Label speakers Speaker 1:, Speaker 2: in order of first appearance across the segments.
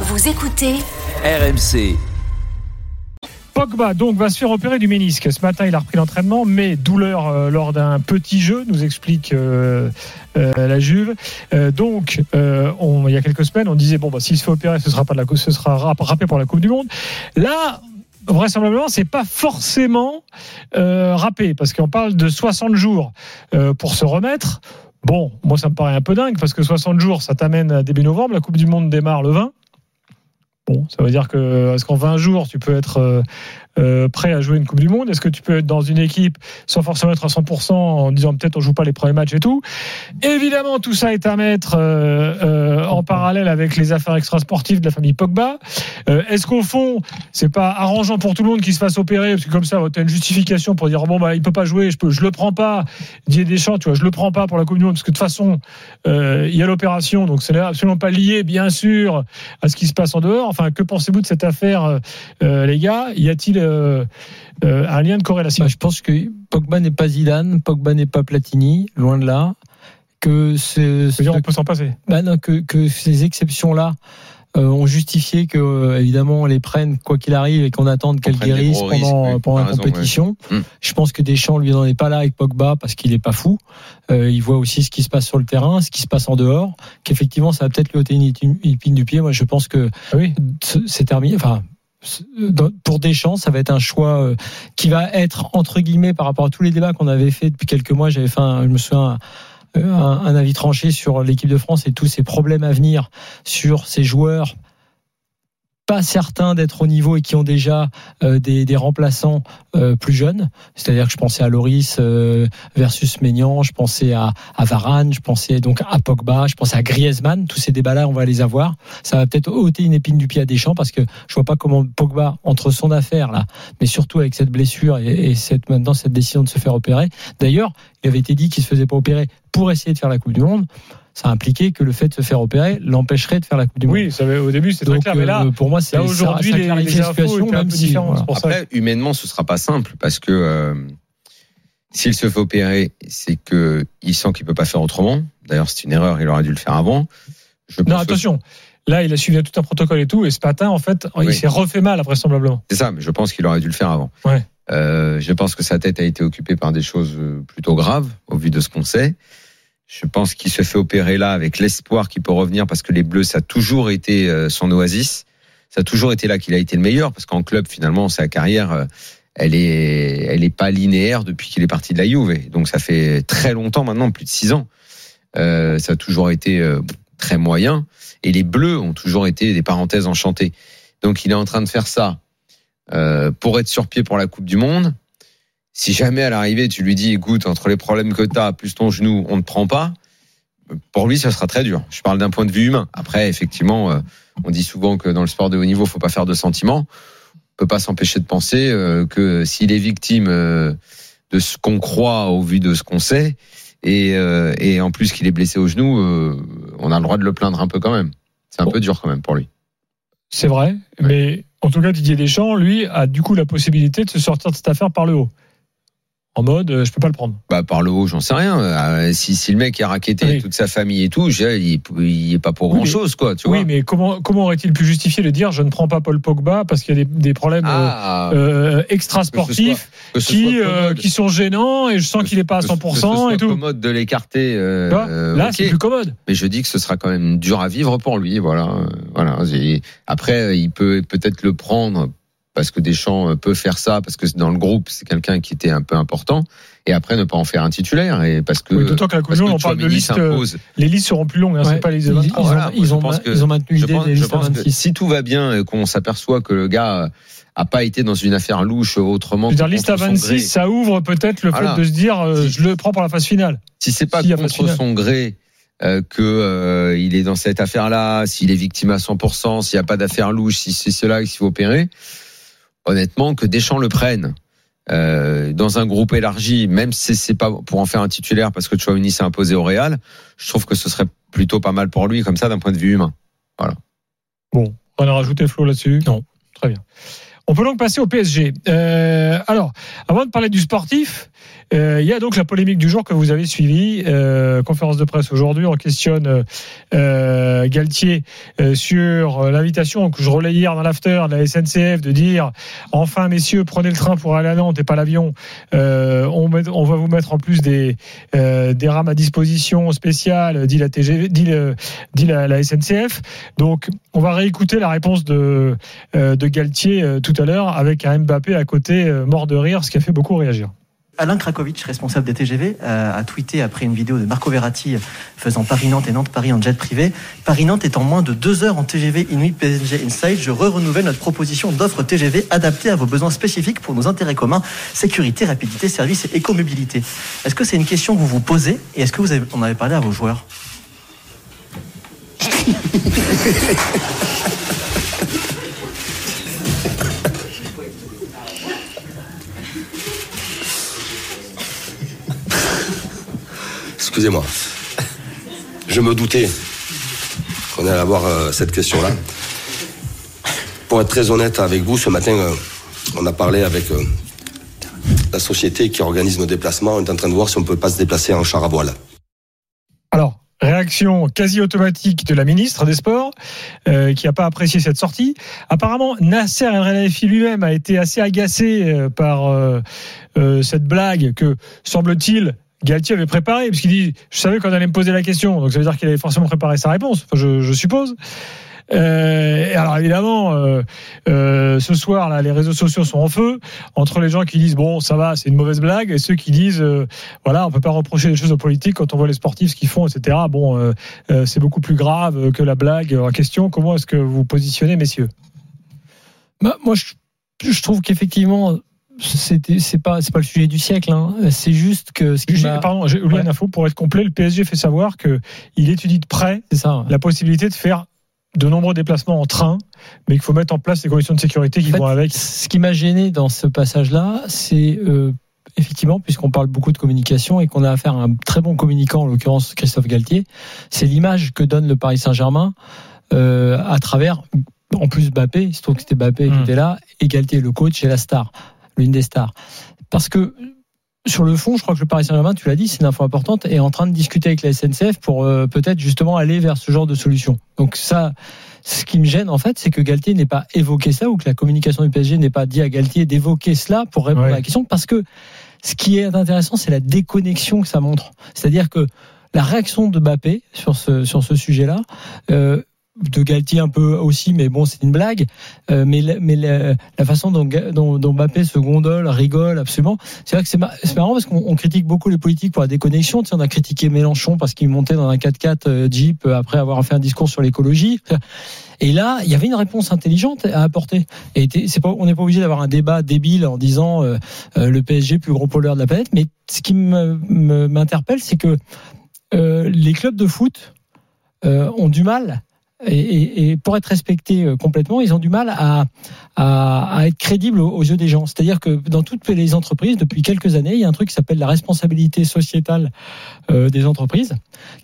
Speaker 1: Vous écoutez
Speaker 2: RMC.
Speaker 3: Pogba donc va se faire opérer du ménisque. Ce matin, il a repris l'entraînement, mais douleur euh, lors d'un petit jeu, nous explique euh, euh, la Juve. Euh, donc, euh, on- il y a quelques semaines, on disait bon, bah, s'il se fait opérer, ce sera pas de la, cou- ce sera rap- rappelé pour la Coupe du Monde. Là. Vraisemblablement, c'est pas forcément euh, râpé parce qu'on parle de 60 jours euh, pour se remettre. Bon, moi ça me paraît un peu dingue parce que 60 jours, ça t'amène à début novembre. La Coupe du Monde démarre le 20. Bon, ça veut dire que est-ce qu'en 20 jours, tu peux être euh, prêt à jouer une Coupe du Monde Est-ce que tu peux être dans une équipe sans forcément être à 100% en disant peut-être on joue pas les premiers matchs et tout? Évidemment, tout ça est à mettre euh, euh, en parallèle avec les affaires extrasportives de la famille Pogba. Est-ce qu'au fond, c'est pas arrangeant pour tout le monde qu'il se fasse opérer? Parce que comme ça, tu as une justification pour dire bon bah il peut pas jouer, je peux, je le prends pas. Didier Deschamps, tu vois, je le prends pas pour la Coupe du Monde parce que de toute façon, il y a l'opération, donc c'est absolument pas lié, bien sûr, à ce qui se passe en dehors. Enfin, que pensez-vous de cette affaire, les gars? Y a-t-il euh, euh, un lien de corrélation
Speaker 4: Bah, je pense que Pogba n'est pas Zidane, Pogba n'est pas Platini, loin de là. Que, ce,
Speaker 3: veux dire, on peut s'en passer.
Speaker 4: bah non, que, que ces exceptions-là euh, ont justifié que, évidemment, on les prenne quoi qu'il arrive et qu'on attende qu'elles guérissent
Speaker 5: risques,
Speaker 4: pendant,
Speaker 5: oui,
Speaker 4: pendant
Speaker 5: t'as
Speaker 4: la
Speaker 5: raison,
Speaker 4: compétition.
Speaker 5: ouais. Mm.
Speaker 4: Je pense que Deschamps, lui, n'en est pas là avec Pogba parce qu'il n'est pas fou. Euh, il voit aussi ce qui se passe sur le terrain, ce qui se passe en dehors, qu'effectivement, ça va peut-être lui ôter une épine du pied. Moi, je pense que
Speaker 3: Ah oui.
Speaker 4: c'est terminé. Enfin, pour Deschamps, ça va être un choix euh, qui va être entre guillemets par rapport à tous les débats qu'on avait fait depuis quelques mois. J'avais fait, un, je me souviens, un, un- avis tranché sur l'équipe de France et tous ses problèmes à venir sur ces joueurs pas certains d'être au niveau et qui ont déjà euh, des, des remplaçants euh, plus jeunes. C'est-à-dire que je pensais à Loris euh, versus Maignan, je pensais à, à Varane, je pensais donc à Pogba, je pensais à Griezmann. Tous ces débats-là, on va les avoir. Ça va peut-être ôter une épine du pied à Deschamps parce que je vois pas comment Pogba, entre son affaire là, mais surtout avec cette blessure et, et cette, maintenant cette décision de se faire opérer. D'ailleurs, il avait été dit qu'il se faisait pas opérer pour essayer de faire la Coupe du Monde. Ça impliquait que le fait de se faire opérer l'empêcherait de faire la Coupe du Monde.
Speaker 3: Oui, ça, au début, c'était très clair. Mais là,
Speaker 4: euh, pour moi, c'est ça-
Speaker 3: aujourd'hui,
Speaker 4: ça
Speaker 3: les, les
Speaker 4: la
Speaker 3: infos
Speaker 4: situation,
Speaker 3: étaient un
Speaker 4: même
Speaker 3: peu
Speaker 4: si,
Speaker 3: différentes.
Speaker 4: voilà.
Speaker 3: C'est pour ça.
Speaker 5: Après, humainement, ce sera pas simple parce que euh, s'il se fait opérer, c'est que il sent qu'il peut pas faire autrement. D'ailleurs, c'est une erreur. Il aurait dû le faire avant. Je
Speaker 3: Non,
Speaker 5: que-
Speaker 3: attention. Là, il a suivi tout un protocole et tout, et ce matin, en fait, il s'est refait mal, vraisemblablement.
Speaker 5: C'est ça, mais je pense qu'il aurait dû le faire avant.
Speaker 3: Ouais.
Speaker 5: Euh, je pense que sa tête a été occupée par des choses plutôt graves, au vu de ce qu'on sait. Je pense qu'il se fait opérer là avec l'espoir qu'il peut revenir parce que les Bleus, ça a toujours été euh, son oasis. Ça a toujours été là qu'il a été le meilleur parce qu'en club, finalement, sa carrière, euh, elle est, elle est pas linéaire depuis qu'il est parti de la Juve. Donc ça fait très longtemps maintenant, plus de six ans. Euh, ça a toujours été euh, très moyen. Et les Bleus ont toujours été des parenthèses enchantées. Donc il est en train de faire ça euh, pour être sur pied pour la Coupe du Monde. Si jamais à l'arrivée tu lui dis écoute entre les problèmes que tu as plus ton genou on ne prend pas, pour lui ça sera très dur. Je parle d'un point de vue humain. Après effectivement euh, on dit souvent que dans le sport de haut niveau faut pas faire de sentiments. On peut pas s'empêcher de penser euh, que s'il est victime euh, de ce qu'on croit au vu de ce qu'on sait et, et en plus qu'il est blessé au genou, on a le droit de le plaindre un peu quand même. C'est un
Speaker 3: Bon.
Speaker 5: peu dur quand même pour lui.
Speaker 3: C'est vrai, mais en tout cas, Didier Deschamps, lui, a du coup la possibilité de se sortir de cette affaire par le haut. En mode, euh, je peux pas le prendre.
Speaker 5: Bah par le haut, j'en sais rien. Euh, si, si le mec a raquetté
Speaker 3: Oui.
Speaker 5: toute sa famille et tout, je il, il est pas pour
Speaker 3: Oui,
Speaker 5: grand chose quoi, tu
Speaker 3: oui,
Speaker 5: vois.
Speaker 3: mais comment, comment aurait-il pu justifier de dire je ne prends pas Paul Pogba parce qu'il y a des, des problèmes
Speaker 5: Ah,
Speaker 3: euh, extra-sportifs
Speaker 5: que ce
Speaker 3: qui, euh, qui sont gênants et je sens qu'il est pas à
Speaker 5: que ce- que ce
Speaker 3: 100%
Speaker 5: soit
Speaker 3: et tout.
Speaker 5: commode de l'écarter.
Speaker 3: Là, c'est plus commode.
Speaker 5: Mais je dis que ce sera quand même dur à vivre pour lui. Voilà, voilà. Après, il peut peut-être le prendre parce que Deschamps euh, peut faire ça parce que dans le groupe, c'est quelqu'un qui était un peu important. Et après, ne pas en faire un titulaire et parce que
Speaker 3: Oui, D'autant que la Coupe on parle de liste. euh. Les listes seront plus longues, hein,
Speaker 4: Ouais.
Speaker 3: c'est pas les
Speaker 4: ils, ils
Speaker 3: 23.
Speaker 4: ont,
Speaker 5: Voilà,
Speaker 4: ils, ont,
Speaker 5: que-
Speaker 4: ils ont maintenu
Speaker 5: Je
Speaker 4: l'idée
Speaker 5: pense,
Speaker 4: des listes à
Speaker 5: pense que
Speaker 4: 26.
Speaker 5: si tout va bien et qu'on s'aperçoit que le gars a pas été dans une affaire louche autrement.
Speaker 3: Je veux dire, liste à
Speaker 5: contre son
Speaker 3: 26,
Speaker 5: gré.
Speaker 3: ça ouvre peut-être le
Speaker 5: Voilà.
Speaker 3: fait de se dire euh,
Speaker 5: Si-
Speaker 3: je le prends pour la phase finale.
Speaker 5: Si c'est pas
Speaker 3: a
Speaker 5: contre son gré euh, que euh, il est dans cette affaire-là, s'il est victime à 100%, s'il n'y a pas d'affaire louche, si c'est cela qu'il faut opérer, honnêtement, que Deschamps le prenne euh, dans un groupe élargi, même si c'est pas pour en faire un titulaire parce que Chouamini s'est imposé au Real, je trouve que ce serait plutôt pas mal pour lui comme ça d'un point de vue humain.
Speaker 3: Bon, on a rajouté Flo là-dessus?
Speaker 4: Non.
Speaker 3: Très bien. On peut donc passer au PSG. Euh, alors, avant de parler du sportif, euh, il y a donc la polémique du jour que vous avez suivie. Euh, conférence de presse aujourd'hui, on questionne Galtier sur l'invitation que je relais hier dans l'after de la SNCF de dire enfin messieurs prenez le train pour aller à Nantes et pas l'avion. On, va vous mettre en plus des rames à disposition spéciales, dit la TGV, dit, la, SNCF. Donc on va réécouter la réponse de Galtier tout à l'heure avec un Mbappé à côté euh, mort de rire, ce qui a fait beaucoup réagir.
Speaker 1: Alain Krakowicz, responsable des TGV, euh, a tweeté après une vidéo de Marco Verratti faisant Paris-Nantes et Nantes-Paris en jet privé. Paris-Nantes est en moins de deux heures en TGV Inuit PSG Inside. Je re-renouvelle notre proposition d'offre TGV adaptée à vos besoins spécifiques pour nos intérêts communs, sécurité, rapidité, service et écomobilité. Est-ce que c'est une question que vous vous posez et est-ce que vous avez, en avez parlé à vos joueurs?
Speaker 2: Excusez-moi. Je me doutais qu'on allait avoir euh, cette question-là. Pour être très honnête avec vous, ce matin, euh, on a parlé avec euh, la société qui organise nos déplacements. On est en train de voir si on ne peut pas se déplacer en char à voile.
Speaker 3: Alors, réaction quasi automatique de la ministre des Sports, qui n'a pas apprécié cette sortie. Apparemment, Nasser El Khelaifi lui-même a été assez agacé par cette blague que, semble-t-il, Galtier avait préparée, parce qu'il dit, je savais qu'on allait me poser la question, donc ça veut dire qu'il avait forcément préparé sa réponse, je, suppose. Euh, alors évidemment, euh, euh, ce soir, là, les réseaux sociaux sont en feu entre les gens qui disent bon, ça va, c'est une mauvaise blague, et ceux qui disent euh, voilà, on peut pas reprocher des choses aux politiques quand on voit les sportifs ce qu'ils font, etc. Bon, c'est beaucoup plus grave que la blague en question. Comment est-ce que vous positionnez, messieurs?
Speaker 4: Bah, moi, je trouve qu'effectivement, c'était c'est pas c'est pas le sujet du siècle. Hein. C'est juste que ce qui
Speaker 3: Pardon, j'ai oublié
Speaker 4: Ouais.
Speaker 3: une info pour être complet. Le PSG fait savoir que il étudie de près la possibilité de faire de nombreux déplacements en train, mais qu'il faut mettre en place les conditions de sécurité qui
Speaker 4: En fait,
Speaker 3: vont avec.
Speaker 4: Ce qui m'a gêné dans ce passage-là, c'est euh, effectivement, puisqu'on parle beaucoup de communication et qu'on a affaire à un très bon communicant, en l'occurrence Christophe Galtier, c'est l'image que donne le Paris Saint-Germain euh, à travers, en plus Mbappé, il se trouve que c'était Mbappé
Speaker 3: Mm.
Speaker 4: qui était là, et Galtier, le coach, et la star, l'une des stars. Parce que sur le fond, je crois que le Paris Saint-Germain, tu l'as dit, c'est une info importante, est en train de discuter avec la SNCF pour euh, peut-être justement aller vers ce genre de solution. Donc ça, ce qui me gêne en fait, c'est que Galtier n'ait pas évoqué ça ou que la communication du PSG n'ait pas dit à Galtier d'évoquer cela pour répondre
Speaker 3: Ouais.
Speaker 4: à la question, parce que ce qui est intéressant, c'est la déconnexion que ça montre. C'est-à-dire que la réaction de Mbappé sur ce sur ce sujet-là. Euh, de Galtier un peu aussi, mais bon, c'est une blague. Euh, mais la, mais la, façon dont, dont, se gondole, rigole absolument, c'est vrai que c'est mar- c'est marrant parce qu'on on critique beaucoup les politiques pour la déconnexion. Tu sais, on a critiqué Mélenchon parce qu'il montait dans un 4x4 euh, Jeep euh, après avoir fait un discours sur l'écologie. Et là, il y avait une réponse intelligente à apporter. Et on n'est pas obligé d'avoir un débat débile en disant euh, euh, le PSG plus gros pollueur de la planète. Mais ce qui m'interpelle, c'est que les clubs de foot ont du mal. Et, et- et pour être respectés euh, complètement, ils ont du mal à, à, à être crédibles aux, aux yeux des gens. C'est-à-dire que dans toutes les entreprises, depuis quelques années, il y a un truc qui s'appelle la responsabilité sociétale euh, des entreprises,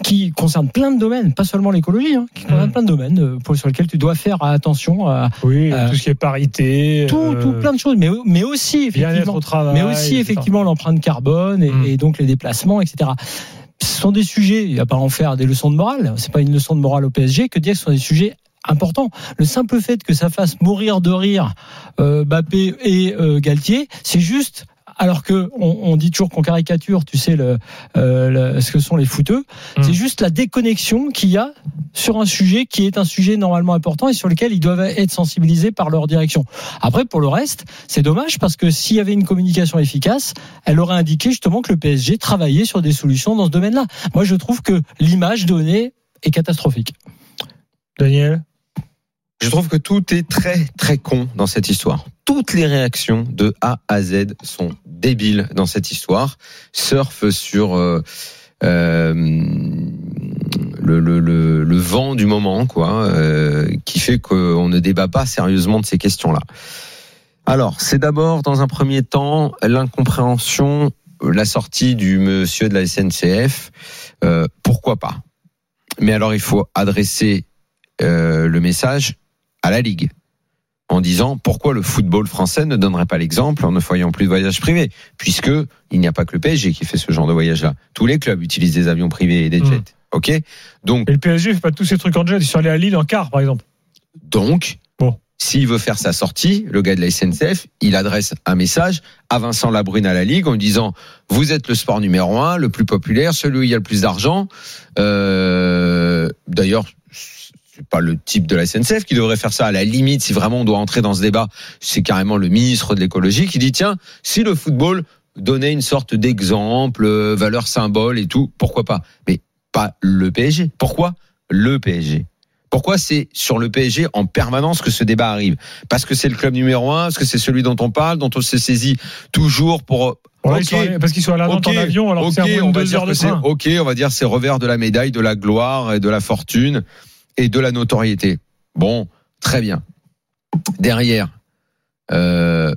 Speaker 4: qui concerne plein de domaines, pas seulement l'écologie, hein, qui concerne
Speaker 3: Mm.
Speaker 4: plein de domaines euh, pour, sur lesquels tu dois faire attention à
Speaker 3: Oui,
Speaker 4: Euh,
Speaker 3: tout ce qui est parité,
Speaker 4: tout,
Speaker 3: euh,
Speaker 4: tout plein de choses, mais, mais aussi effectivement
Speaker 3: au travail,
Speaker 4: mais aussi effectivement l'empreinte carbone et,
Speaker 3: Mm.
Speaker 4: et donc les déplacements, etc. Ce sont des sujets, il n'y a pas en faire des leçons de morale, c'est pas une leçon de morale au PSG que dire que ce sont des sujets importants. Le simple fait que ça fasse mourir de rire euh, Mbappé et euh, Galtier, c'est juste alors que on, on dit toujours qu'on caricature, tu sais le, euh, le- ce que sont les footeux,
Speaker 3: Mm.
Speaker 4: c'est juste la déconnexion qu'il y a sur un sujet qui est un sujet normalement important et sur lequel ils doivent être sensibilisés par leur direction. Après, pour le reste, c'est dommage parce que s'il y avait une communication efficace, elle aurait indiqué justement que le PSG travaillait sur des solutions dans ce domaine-là. Moi, je trouve que l'image donnée est catastrophique.
Speaker 3: Daniel?
Speaker 5: Je trouve que tout est très très con dans cette histoire. Toutes les réactions de A à Z sont débiles dans cette histoire. Surf sur euh, euh, le, vent du moment, quoi, euh, qui fait qu'on ne débat pas sérieusement de ces questions-là. Alors, c'est d'abord, dans un premier temps, l'incompréhension, la sortie du monsieur de la SNCF. Pourquoi pas? Mais alors, il faut adresser le message à la Ligue en disant pourquoi le football français ne donnerait pas l'exemple en ne voyant plus de voyages privés, puisque il n'y a pas que le PSG qui fait ce genre de voyage-là. Tous les clubs utilisent des avions privés et des
Speaker 3: Mm.
Speaker 5: jets. Ok, donc
Speaker 3: Et le PSG fait pas tous ces trucs en jet. Ils sont allés à Lille en car, par exemple.
Speaker 5: donc
Speaker 3: Bon.
Speaker 5: S'il veut faire sa sortie, le gars de la SNCF, il adresse un message à Vincent Labrune à la Ligue en lui disant Vous êtes le sport numéro un, le plus populaire, celui où il y a le plus d'argent. Euh, D'ailleurs, c'est pas le type de la SNCF qui devrait faire ça. À la limite, si vraiment on doit entrer dans ce débat, c'est carrément le ministre de l'écologie qui dit Tiens, si le football donnait une sorte d'exemple, euh, valeur symbole et tout, pourquoi pas? Mais pas le PSG. Pourquoi le PSG pourquoi c'est sur le PSG en permanence que ce débat arrive? Parce que c'est le club numéro un, parce que c'est celui dont on parle, dont on se saisit toujours pour.
Speaker 3: Voilà, ils
Speaker 5: Ok,
Speaker 3: sont allés- parce qu'ils sont à Nantes
Speaker 5: ok,
Speaker 3: en avion, alors que
Speaker 5: ok,
Speaker 3: c'est
Speaker 5: on va dire que c'est ok, on va dire c'est revers de la médaille, de la gloire et de la fortune et de la notoriété. Bon, très bien. Derrière, euh,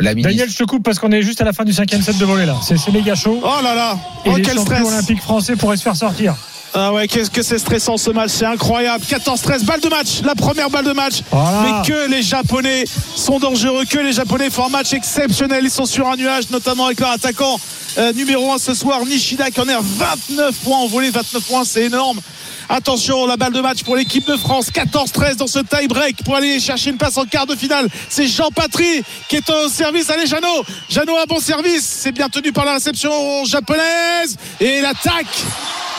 Speaker 5: la ministre.
Speaker 3: Daniel, je te coupe parce qu'on est juste à la fin du cinquième set de volet là. C'est méga chaud.
Speaker 6: Oh là là
Speaker 3: Et
Speaker 6: Oh
Speaker 3: les
Speaker 6: quel
Speaker 3: champions
Speaker 6: stress
Speaker 3: olympiques français pourraient se faire sortir.
Speaker 6: Ah ouais, qu'est-ce que c'est stressant ce match, c'est incroyable. 14-13, balle de match, la première balle de match.
Speaker 3: Voilà.
Speaker 6: Mais que les Japonais sont dangereux, que les Japonais font un match exceptionnel. Ils sont sur un nuage, notamment avec leur attaquant euh, numéro 1 ce soir, Nishida, qui en est à 29 points en volée. 29 points, c'est énorme. Attention, la balle de match pour l'équipe de France. 14-13 dans ce tie-break pour aller chercher une place en quart de finale. C'est Jean Patry qui est au service. Allez, Jeannot. Jeannot a bon service. C'est bien tenu par la réception japonaise. Et l'attaque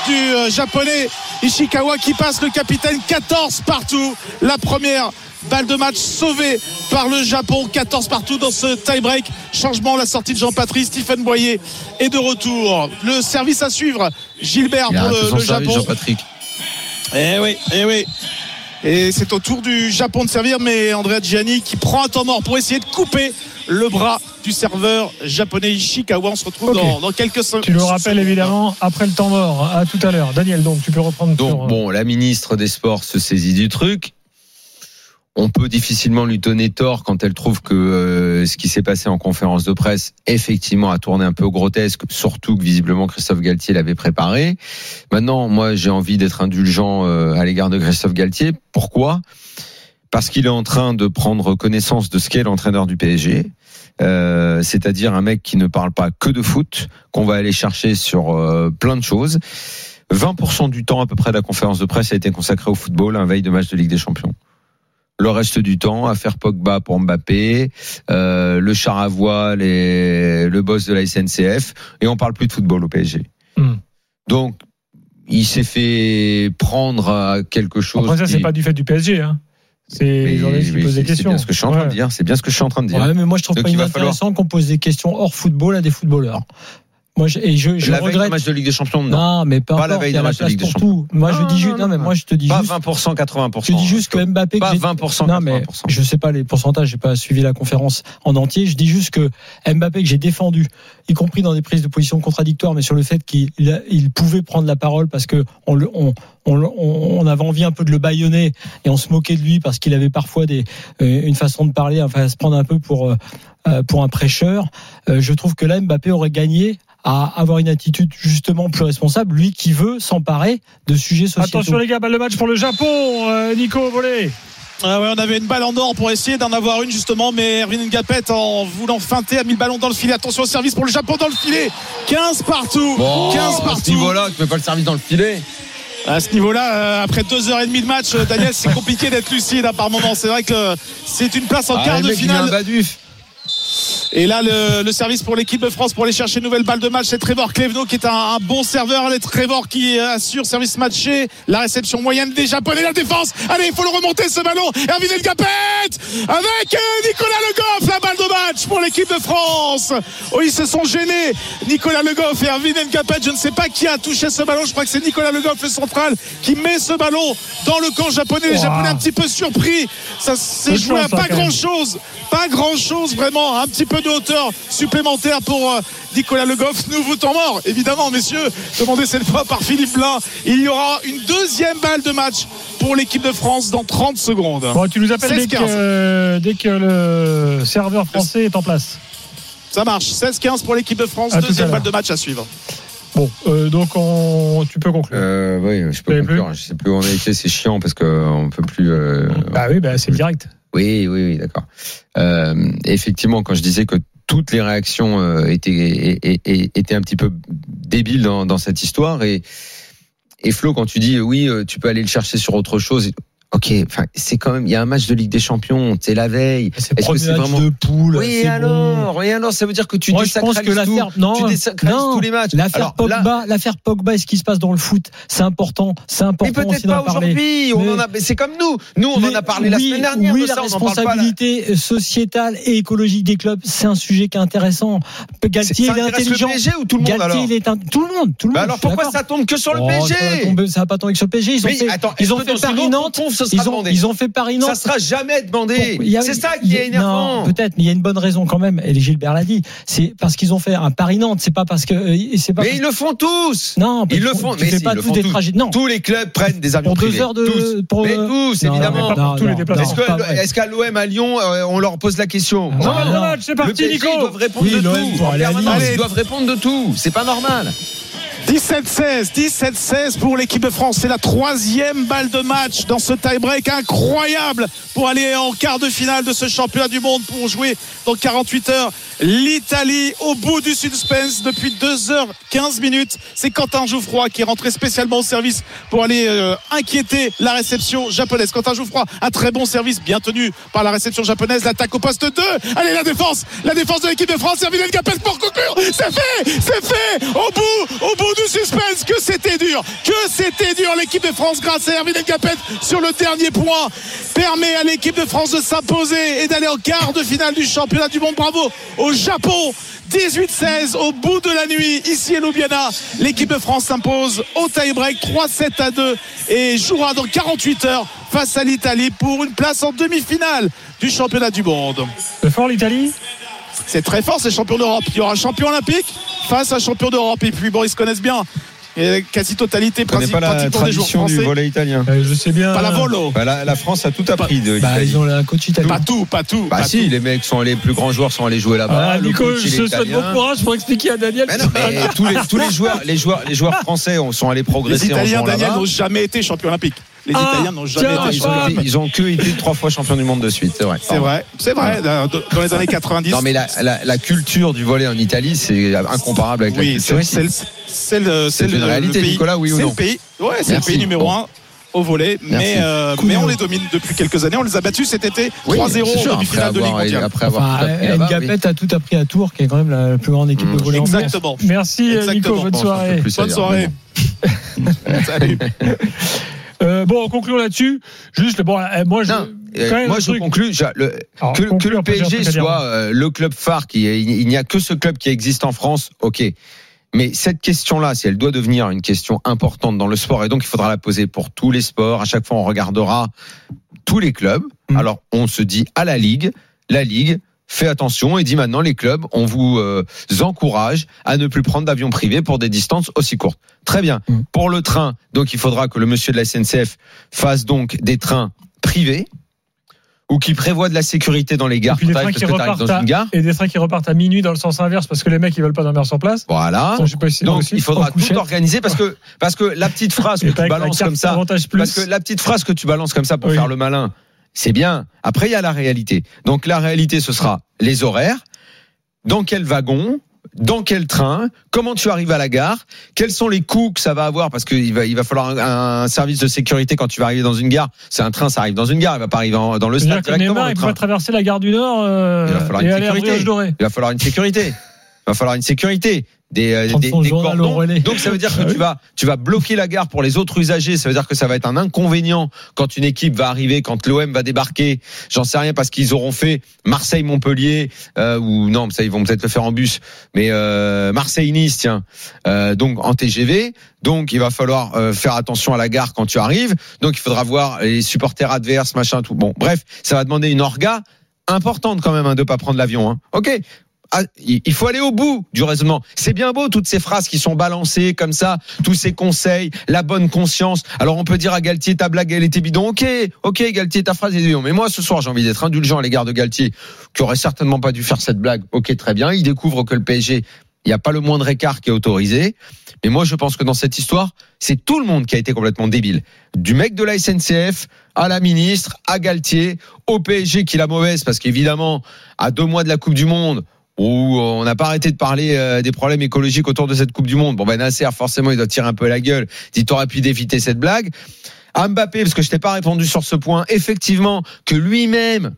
Speaker 6: du euh, japonais Ishikawa qui passe le capitaine 14 partout. La première balle de match sauvée par le Japon 14 partout dans ce tie-break. Changement, la sortie de Jean-Patrice, Stephen Boyer est de retour. Le service à suivre, Gilbert pour le, Japon.
Speaker 5: Jean-Patrick.
Speaker 6: Eh oui, eh oui. Et c'est au tour du Japon de servir, mais Andrea Gianni qui prend un temps mort pour essayer de couper le bras du serveur japonais Ishikawa. On se retrouve dans, dans quelques secondes.
Speaker 3: Tu le rappelles évidemment après le temps mort. À tout à l'heure. Daniel, donc tu peux reprendre.
Speaker 5: Donc
Speaker 3: euh,
Speaker 5: bon, la ministre des Sports se saisit du truc. On peut difficilement lui donner tort quand elle trouve que euh, ce qui s'est passé en conférence de presse, effectivement, a tourné un peu grotesque, surtout que visiblement Christophe Galtier l'avait préparé. Maintenant, moi, j'ai envie d'être indulgent euh, à l'égard de Christophe Galtier. Pourquoi? Parce qu'il est en train de prendre connaissance de ce qu'est l'entraîneur du PSG. Euh, c'est-à-dire un mec qui ne parle pas que de foot, qu'on va aller chercher sur euh, plein de choses. 20% du temps à peu près de la conférence de presse a été consacré au football, un veille de match de Ligue des Champions. Le reste du temps, à faire Pogba pour Mbappé, euh, le char à voile et le boss de la SNCF, et on parle plus de football au PSG.
Speaker 3: Hmm.
Speaker 5: Donc, il s'est fait prendre à quelque chose.
Speaker 3: Après ça, c'est
Speaker 5: qui-
Speaker 3: pas du fait du PSG. Hein. C'est des
Speaker 5: c'est-
Speaker 3: questions.
Speaker 5: C'est bien ce que je suis en train de dire. C'est bien ce que je suis en train de dire.
Speaker 4: Ouais, mais moi je trouve
Speaker 5: Donc,
Speaker 4: pas
Speaker 5: il va falloir-
Speaker 4: inintéressant qu'on pose des questions hors football à des footballeurs. Moi, je, et je, je
Speaker 5: la veille
Speaker 4: regrette.
Speaker 5: d'un match de Ligue des Champions, non.
Speaker 4: Non, mais
Speaker 5: Pas la veille d'un match de Ligue des
Speaker 4: tout. Moi, je dis juste,
Speaker 5: non,
Speaker 4: mais moi, je te dis
Speaker 5: Pas
Speaker 4: juste,
Speaker 5: 20%, 80%.
Speaker 4: je dis juste que Mbappé,
Speaker 5: Pas
Speaker 4: que j'ai-
Speaker 5: 20%,
Speaker 4: non, mais
Speaker 5: 80%.
Speaker 4: je sais pas les pourcentages, j'ai pas suivi la conférence en entier. Je dis juste que Mbappé que j'ai défendu, y compris dans des prises de position contradictoires, mais sur le fait qu'il il- il pouvait prendre la parole parce que on, le- on, on, le- on- on avait envie un peu de le baïonner et on se moquait de lui parce qu'il avait parfois des, euh, une façon de parler, enfin, se prendre un peu pour, euh, euh, pour un prêcheur. Je trouve que là, Mbappé aurait gagné à avoir une attitude justement plus responsable, lui qui veut s'emparer de sujets sociétaux.
Speaker 3: Attention les gars, balle de match pour le Japon. Euh, Nico au volet.
Speaker 6: Ah ouais, on avait une balle en or pour essayer d'en avoir une justement, mais Erwin Ngapet en voulant feinter a mis le ballon dans le filet. Attention au service pour le Japon dans le filet. 15 partout. 15
Speaker 5: à ce
Speaker 6: partout.
Speaker 5: niveau-là, tu peux pas le service dans le filet.
Speaker 6: À ce niveau-là, euh, après deux heures et demie de match, euh, Daniel, c'est compliqué d'être lucide hein, par moment. C'est vrai que c'est une place en
Speaker 5: Ah,
Speaker 6: quart de
Speaker 5: mec, il met un
Speaker 6: finale. Et là, le, le service pour l'équipe de France pour aller chercher une nouvelle balle de match, c'est Trevor Clevenot qui est un, un bon serveur. Allez, Trevor qui assure service matché. La réception moyenne des Japonais, la défense. Allez, il faut le remonter ce ballon. Erwin El Gapet avec euh, Nicolas Le Goff, la balle de match pour l'équipe de France. Oh, ils se sont gênés. Nicolas Le Goff et Erwin El Gapet. Je ne sais pas qui a touché ce ballon. Je crois que c'est Nicolas Le Goff, le central, qui met ce ballon dans le camp japonais. Les
Speaker 3: Wow.
Speaker 6: Japonais un petit peu surpris. Ça s'est joué à
Speaker 3: hein,
Speaker 6: pas grand chose. Pas grand chose vraiment. Un petit peu de hauteur supplémentaire pour euh, Nicolas Le Goff. Nouveau temps mort, évidemment, messieurs. Demandé cette fois par Philippe Blin. Il y aura une deuxième balle de match pour l'équipe de France dans 30 secondes.
Speaker 3: Bon, tu nous appelles dès
Speaker 6: 16-15.
Speaker 3: que, euh, dès que le serveur français est en place.
Speaker 6: Ça marche. 16-15 pour l'équipe de France.
Speaker 3: À
Speaker 6: Deuxième balle de match à suivre.
Speaker 3: Bon, euh, donc on, tu peux conclure.
Speaker 5: Euh, oui, je peux conclure. Je sais plus où on a été. C'est chiant parce qu'on peut plus. euh,
Speaker 3: bah oui, bah, c'est direct.
Speaker 5: Oui, oui, oui, d'accord. Euh, effectivement, quand je disais que toutes les réactions euh, étaient, étaient un petit peu débiles dans, dans cette histoire, et, et Flo, quand tu dis oui, euh, tu peux aller le chercher sur autre chose. Ok, enfin, c'est quand même, il y a un match de Ligue des Champions, c'est la veille.
Speaker 4: C'est
Speaker 5: que
Speaker 4: premier match
Speaker 5: vraiment-
Speaker 4: de poule.
Speaker 5: Oui, alors, oui, alors, ça veut dire que tu
Speaker 4: Moi, je pense que l'affaire, non, non,
Speaker 5: tous les matchs.
Speaker 4: L'affaire
Speaker 5: là-
Speaker 4: Pogba, l'affaire Pogba et ce qui se passe dans le foot, c'est important, c'est
Speaker 5: Mais
Speaker 4: important
Speaker 5: peut-être
Speaker 4: aussi d'en
Speaker 5: pas aujourd'hui. On
Speaker 4: Mais-
Speaker 5: en a. mais C'est comme nous. Nous, on en
Speaker 4: Les-
Speaker 5: a parlé la
Speaker 4: oui,
Speaker 5: semaine dernière.
Speaker 4: Oui,
Speaker 5: de
Speaker 4: la
Speaker 5: ça, on en parle pas là.
Speaker 4: responsabilité sociétale et écologique des clubs, c'est un sujet qui est intéressant. Galtier,
Speaker 5: Ça
Speaker 4: il est intelligent.
Speaker 5: le PSG ou tout le monde
Speaker 4: Galtier,
Speaker 5: alors
Speaker 4: il est un- tout le monde, tout le
Speaker 5: Bah
Speaker 4: monde.
Speaker 5: alors pourquoi ça tombe que sur le
Speaker 4: Oh,
Speaker 5: PSG
Speaker 4: ça, va pas tomber que sur le PSG. Ils ont
Speaker 5: Mais
Speaker 4: fait, Paris Nantes.
Speaker 5: Conf, ce sera
Speaker 4: Ils ont,
Speaker 5: demandé
Speaker 4: ils ont fait Paris Nantes.
Speaker 5: Ça sera jamais demandé.
Speaker 4: Bon,
Speaker 5: C'est ça qui
Speaker 4: y a-
Speaker 5: est énervant.
Speaker 4: Non, peut-être, mais il y a une bonne raison quand même. Et Gilbert l'a dit. C'est parce qu'ils ont fait un Paris Nantes. C'est pas parce que euh, c'est pas.
Speaker 5: Mais
Speaker 4: parce-
Speaker 5: ils le font tous.
Speaker 4: Non,
Speaker 5: Ils le font.
Speaker 4: Tu
Speaker 5: Mais
Speaker 4: fais
Speaker 5: si,
Speaker 4: pas tous des trajets. Non.
Speaker 5: Tous les clubs prennent des avions
Speaker 4: Pour deux heures de-
Speaker 5: tous.
Speaker 4: pour,
Speaker 5: Mais tous,
Speaker 4: non,
Speaker 5: évidemment.
Speaker 3: mais pas pour tous les déplacements.
Speaker 5: Est-ce qu'à l'OM à Lyon, euh, on leur pose la question
Speaker 3: Non,
Speaker 4: non.
Speaker 3: le match, c'est parti, Nico.
Speaker 5: ils doivent répondre de tout. ils doivent répondre de tout. C'est pas normal.
Speaker 6: 17-16, 17-16 pour l'équipe de France. C'est la troisième balle de match dans ce tie-break incroyable pour aller en quart de finale de ce championnat du monde pour jouer dans 48 heures. L'Italie au bout du suspense depuis 2h15 minutes. C'est Quentin Jouffroy qui est rentré spécialement au service pour aller euh, inquiéter la réception japonaise. Quentin Jouffroy, un très bon service bien tenu par la réception japonaise. L'attaque au poste 2. Allez, la défense, la défense de l'équipe de France. Hervé Gapet pour conclure. C'est fait, c'est fait. Au bout, au bout du suspense. Que c'était dur, que c'était dur. L'équipe de France, grâce à Hervé Gapet sur le dernier point, permet à l'équipe de France de s'imposer et d'aller en quart de finale du championnat du monde. Bravo au Japon. 18-16 au bout de la nuit ici à Ljubljana l'équipe de France s'impose au tie-break 3-7 à 2 et jouera dans 48 heures face à l'Italie pour une place en demi-finale du championnat du monde
Speaker 3: fort l'Italie?
Speaker 6: C'est très fort c'est champion d'Europe il y aura un champion olympique face à un champion d'Europe et puis bon ils se connaissent bien et quasi totalité
Speaker 5: connais pas la tradition du volet italien.
Speaker 3: Euh, Je sais bien.
Speaker 6: pas la volo
Speaker 5: Bah, la, la France a tout appris de
Speaker 4: Bah,
Speaker 5: l'Italie.
Speaker 4: ils ont un coach italien.
Speaker 6: pas tout pas tout
Speaker 5: Bah
Speaker 6: pas
Speaker 5: si,
Speaker 6: tout.
Speaker 5: les mecs sont les plus grands joueurs sont allés jouer là-bas.
Speaker 3: Ah,
Speaker 5: Le
Speaker 3: Nico,
Speaker 5: coach,
Speaker 3: je te souhaite bon courage pour expliquer à Daniel.
Speaker 5: Mais non, mais tous les, tous les joueurs, les joueurs, les joueurs français ont- sont allés
Speaker 6: les
Speaker 5: progresser en
Speaker 6: Italiens
Speaker 5: jouant
Speaker 6: Daniel n'ont jamais été champions olympiques les
Speaker 3: Ah,
Speaker 6: Italiens n'ont jamais
Speaker 3: tiens,
Speaker 6: été
Speaker 5: Ils
Speaker 6: champions
Speaker 5: ont, été- ils ont que été trois fois champions du monde de suite, c'est vrai.
Speaker 6: c'est vrai c'est vrai dans dans les années 90
Speaker 5: Non mais la, la, la culture du volet en Italie, c'est incomparable avec la
Speaker 6: Oui,
Speaker 5: culture
Speaker 6: c'est
Speaker 5: ici.
Speaker 6: c'est le- c'est le, le- le
Speaker 5: réalité,
Speaker 6: pays.
Speaker 5: Nicolas, oui ou
Speaker 6: C'est
Speaker 5: non
Speaker 6: le pays. Ouais, c'est le pays numéro
Speaker 5: Bon.
Speaker 6: un au volet, mais, euh,
Speaker 4: Cool.
Speaker 6: mais on les domine depuis quelques années. On les a battus cet été 3-0
Speaker 5: Oui,
Speaker 6: en demi-finale
Speaker 5: après
Speaker 6: de Ligue mondiale.
Speaker 5: après avoir
Speaker 4: Enfin,
Speaker 5: là-bas, oui.
Speaker 4: Ngapet a tout appris à Tours, qui est quand même la plus grande équipe
Speaker 5: Mmh.
Speaker 4: de France.
Speaker 6: Exactement.
Speaker 3: Merci euh, Nico,
Speaker 6: Exactement.
Speaker 3: bonne
Speaker 5: Bon, j'en peux
Speaker 3: soirée.
Speaker 6: Bonne soirée. Salut.
Speaker 3: Euh, bon, on conclut là-dessus. Juste, bon, euh, moi, je,
Speaker 5: Non, euh, moi je le-
Speaker 3: Alors,
Speaker 5: que, le PSG soit euh, le club phare, qui il n'y a que ce club qui existe en France, ok. Mais cette question-là, si elle doit devenir une question importante dans le sport, et donc il faudra la poser pour tous les sports, à chaque fois on regardera tous les clubs.
Speaker 3: Mm.
Speaker 5: Alors on se dit à la Ligue, la Ligue fait attention et dit maintenant les clubs, on vous euh, encourage à ne plus prendre d'avions privés pour des distances aussi courtes. Très bien.
Speaker 4: Mm.
Speaker 5: Pour le train, donc il faudra que le monsieur de la SNCF fasse donc des trains privés ou qui prévoit de la sécurité dans les gares.
Speaker 3: puis des trains qui repartent
Speaker 5: dans
Speaker 3: à-
Speaker 5: une gare.
Speaker 3: Et des trains qui repartent à minuit dans le sens inverse parce que les mecs ils veulent pas dormir sur place.
Speaker 5: Voilà.
Speaker 3: Ça, je sais pas si c'est
Speaker 5: Donc il faudra tout organiser parce que parce que la petite phrase que
Speaker 3: Et
Speaker 5: tu balances comme ça, parce que la petite phrase que tu balances comme ça pour
Speaker 3: Oui.
Speaker 5: faire le malin, c'est bien. Après il y a la réalité. Donc la réalité ce sera les horaires, dans quel wagon, dans quel train, comment tu arrives à la gare, quels sont les coûts que ça va avoir? Parce qu'il va il va falloir un, un service de sécurité quand tu vas arriver dans une gare. C'est un train, ça arrive dans une gare, il va pas arriver en- dans le stade
Speaker 3: que
Speaker 5: directement.
Speaker 3: Neymar,
Speaker 5: le
Speaker 3: il pourrait traverser la gare du Nord euh,
Speaker 5: Il va falloir
Speaker 3: et
Speaker 5: une sécurité. Il va falloir une sécurité. Il va falloir une sécurité. Des, euh, des, des cordons.
Speaker 4: relais.
Speaker 5: Donc ça veut dire que tu vas, tu vas bloquer la gare pour les autres usagers. Ça veut dire que ça va être un inconvénient quand une équipe va arriver, quand l'OM va débarquer. J'en sais rien parce qu'ils auront fait Marseille-Montpellier euh, ou non, ça ils vont peut-être le faire en bus, mais euh, Marseille-Nice, tiens. Euh, donc en TGV. Donc il va falloir euh, faire attention à la gare quand tu arrives. Donc il faudra voir les supporters adverses, machin, tout. Bon, bref, ça va demander une orga importante quand même hein, de pas prendre l'avion. Hein. Ok. Ah, il faut aller au bout du raisonnement. C'est bien beau toutes ces phrases qui sont balancées comme ça, tous ces conseils, la bonne conscience. Alors on peut dire à Galtier ta blague elle était bidon. Ok, ok Galtier ta phrase est bidon. Mais moi ce soir j'ai envie d'être indulgent à l'égard de Galtier qui aurait certainement pas dû faire cette blague. Ok très bien. Il découvre que le PSG Il n'y a pas le moindre écart qui est autorisé. Mais moi, je pense que dans cette histoire, c'est tout le monde qui a été complètement débile. Du mec de la SNCF à la ministre, à Galtier, au PSG qui la mauvaise parce qu'évidemment, à deux mois de la Coupe du Monde, où on n'a pas arrêté de parler euh, des problèmes écologiques autour de cette Coupe du Monde. Bon, ben Nasser, forcément, il doit tirer un peu la gueule. Il t'aurait pu d'éviter cette blague. Mbappé, parce que je t'ai pas répondu sur ce point, effectivement, que lui-même,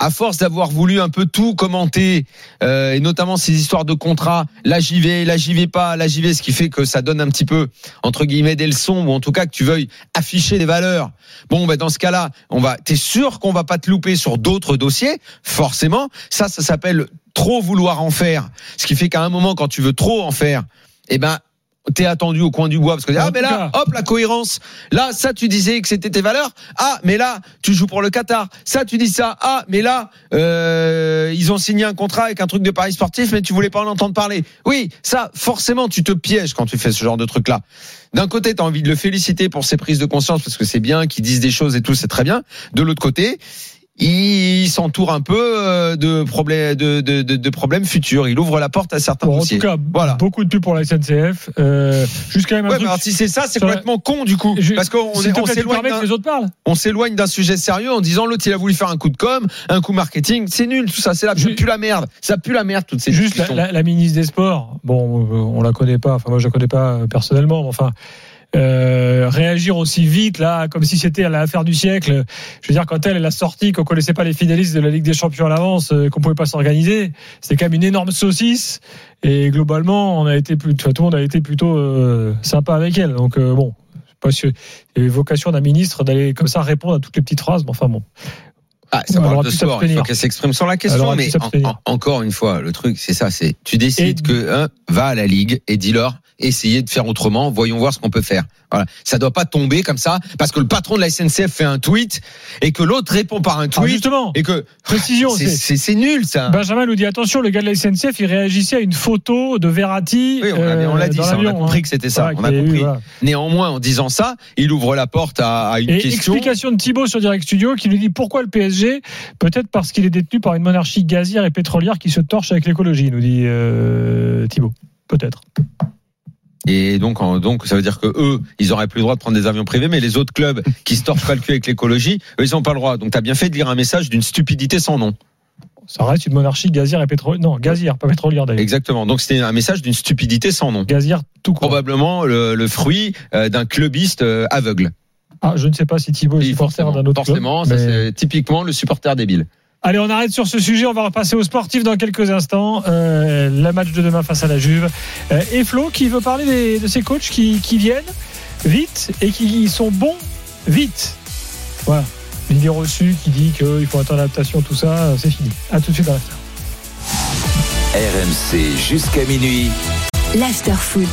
Speaker 5: à force d'avoir voulu un peu tout commenter, euh, et notamment ces histoires de contrats, là j'y vais, là j'y vais pas, là j'y vais, ce qui fait que ça donne un petit peu, entre guillemets, des leçons, ou en tout cas que tu veuilles afficher des valeurs. Bon, ben dans ce cas-là, on va, t'es sûr qu'on va pas te louper sur d'autres dossiers, forcément. Ça, ça s'appelle trop vouloir en faire. Ce qui fait qu'à un moment, quand tu veux trop en faire, eh ben, t'es attendu au coin du bois parce que ah mais là hop la cohérence. Là ça tu disais que c'était tes valeurs. Ah mais là tu joues pour le Qatar. Ça tu dis ça. Ah mais là euh, ils ont signé un contrat avec un truc de paris sportif mais tu voulais pas en entendre parler. Oui ça forcément tu te pièges quand tu fais ce genre de truc là d'un côté tu as envie de le féliciter pour ses prises de conscience parce que c'est bien qu'ils disent des choses et tout c'est très bien. De l'autre côté il s'entoure un peu euh, de problèmes de, de, de, de problèmes futurs. Il ouvre la porte à certains
Speaker 3: Bon, en
Speaker 5: dossiers.
Speaker 3: tout cas,
Speaker 5: Voilà.
Speaker 3: beaucoup de pubs pour la SNCF. Euh, juste quand même un
Speaker 5: Ouais,
Speaker 3: truc.
Speaker 5: mais alors, si c'est ça, c'est complètement con du coup.
Speaker 3: Je-
Speaker 5: Parce qu'on on s'éloigne d'un- sujet sérieux en disant l'autre il a voulu faire un coup de com, un coup marketing, c'est nul tout ça, c'est la
Speaker 3: Je-
Speaker 5: pue la merde, ça pue la merde toutes ces
Speaker 3: Juste la,
Speaker 5: discussions.
Speaker 3: la- la ministre des Sports, bon, euh, on la connaît pas, enfin moi je la connais pas personnellement, mais enfin euh, réagir aussi vite là, comme si c'était l'affaire du siècle. Je veux dire quand elle, elle a sorti qu'on connaissait pas les finalistes de la Ligue des Champions à l'avance, euh, qu'on pouvait pas s'organiser, c'était quand même une énorme saucisse. Et globalement, on a été plus, enfin, tout le monde a été plutôt euh, sympa avec elle. Donc euh, bon, je sais pas si il y a eu vocation d'un ministre d'aller comme ça répondre à toutes les petites phrases, mais enfin bon.
Speaker 5: Ah, ça parle de sport, il faut qu'elle s'exprime sur la question, mais
Speaker 3: s'abstenir.
Speaker 5: en- en- encore une fois, le truc c'est ça, c'est tu décides
Speaker 3: Et-
Speaker 5: que hein, va à la ligue et dis-leur essayez de faire autrement, voyons voir ce qu'on peut faire. Voilà, ça doit pas tomber comme ça parce que le patron de la SNCF fait un tweet et que l'autre répond par un
Speaker 3: Alors,
Speaker 5: tweet
Speaker 3: justement,
Speaker 5: et que
Speaker 3: précision,
Speaker 5: c'est nul ça.
Speaker 3: Benjamin nous dit attention, le gars de la SNCF, il réagissait à une photo de Verratti.
Speaker 5: Oui, on l'a-
Speaker 3: euh,
Speaker 5: dit, ça, on a compris
Speaker 3: hein.
Speaker 5: que c'était ça,
Speaker 3: Voilà,
Speaker 5: on a
Speaker 3: qu'il y eu,
Speaker 5: compris.
Speaker 3: voilà.
Speaker 5: Néanmoins, en disant ça, il ouvre la porte à, à une
Speaker 3: Et
Speaker 5: question.
Speaker 3: explication de Thibaut sur Direct Studio qui nous dit pourquoi le PSG Peut-être parce qu'il est détenu par une monarchie gazière et pétrolière qui se torche avec l'écologie, nous dit euh, Thibaut. Peut-être.
Speaker 5: Et donc, en- donc, ça veut dire que eux, ils auraient plus le droit de prendre des avions privés, mais les autres clubs qui se torchent pas le cul avec l'écologie, eux, ils ont pas le droit. Donc, t'as bien fait de lire un message d'une stupidité sans nom.
Speaker 3: Ça reste une monarchie gazière et pétrolière. Non, gazière, pas pétrolière d'ailleurs.
Speaker 5: Exactement. Donc, c'était un message d'une stupidité sans nom.
Speaker 3: Gazière tout court.
Speaker 5: Probablement le, le fruit euh, d'un clubiste euh, aveugle.
Speaker 3: Ah, je ne sais pas si Thibaut est
Speaker 5: Oui,
Speaker 3: supporter
Speaker 5: forcément,
Speaker 3: d'un autre
Speaker 5: forcément,
Speaker 3: club.
Speaker 5: ça
Speaker 3: mais-
Speaker 5: c'est typiquement le supporter débile.
Speaker 3: Allez, on arrête sur ce sujet. On va repasser aux sportifs dans quelques instants. Euh, le match de demain face à la Juve. Euh, et Flo qui veut parler des- de ces coachs qui, qui viennent vite et qui sont bons vite. Voilà. L'idée reçue qui dit qu'il faut attendre l'adaptation, tout ça, c'est fini. À tout de suite dans l'after.
Speaker 7: RMC jusqu'à minuit.
Speaker 8: l'after foot.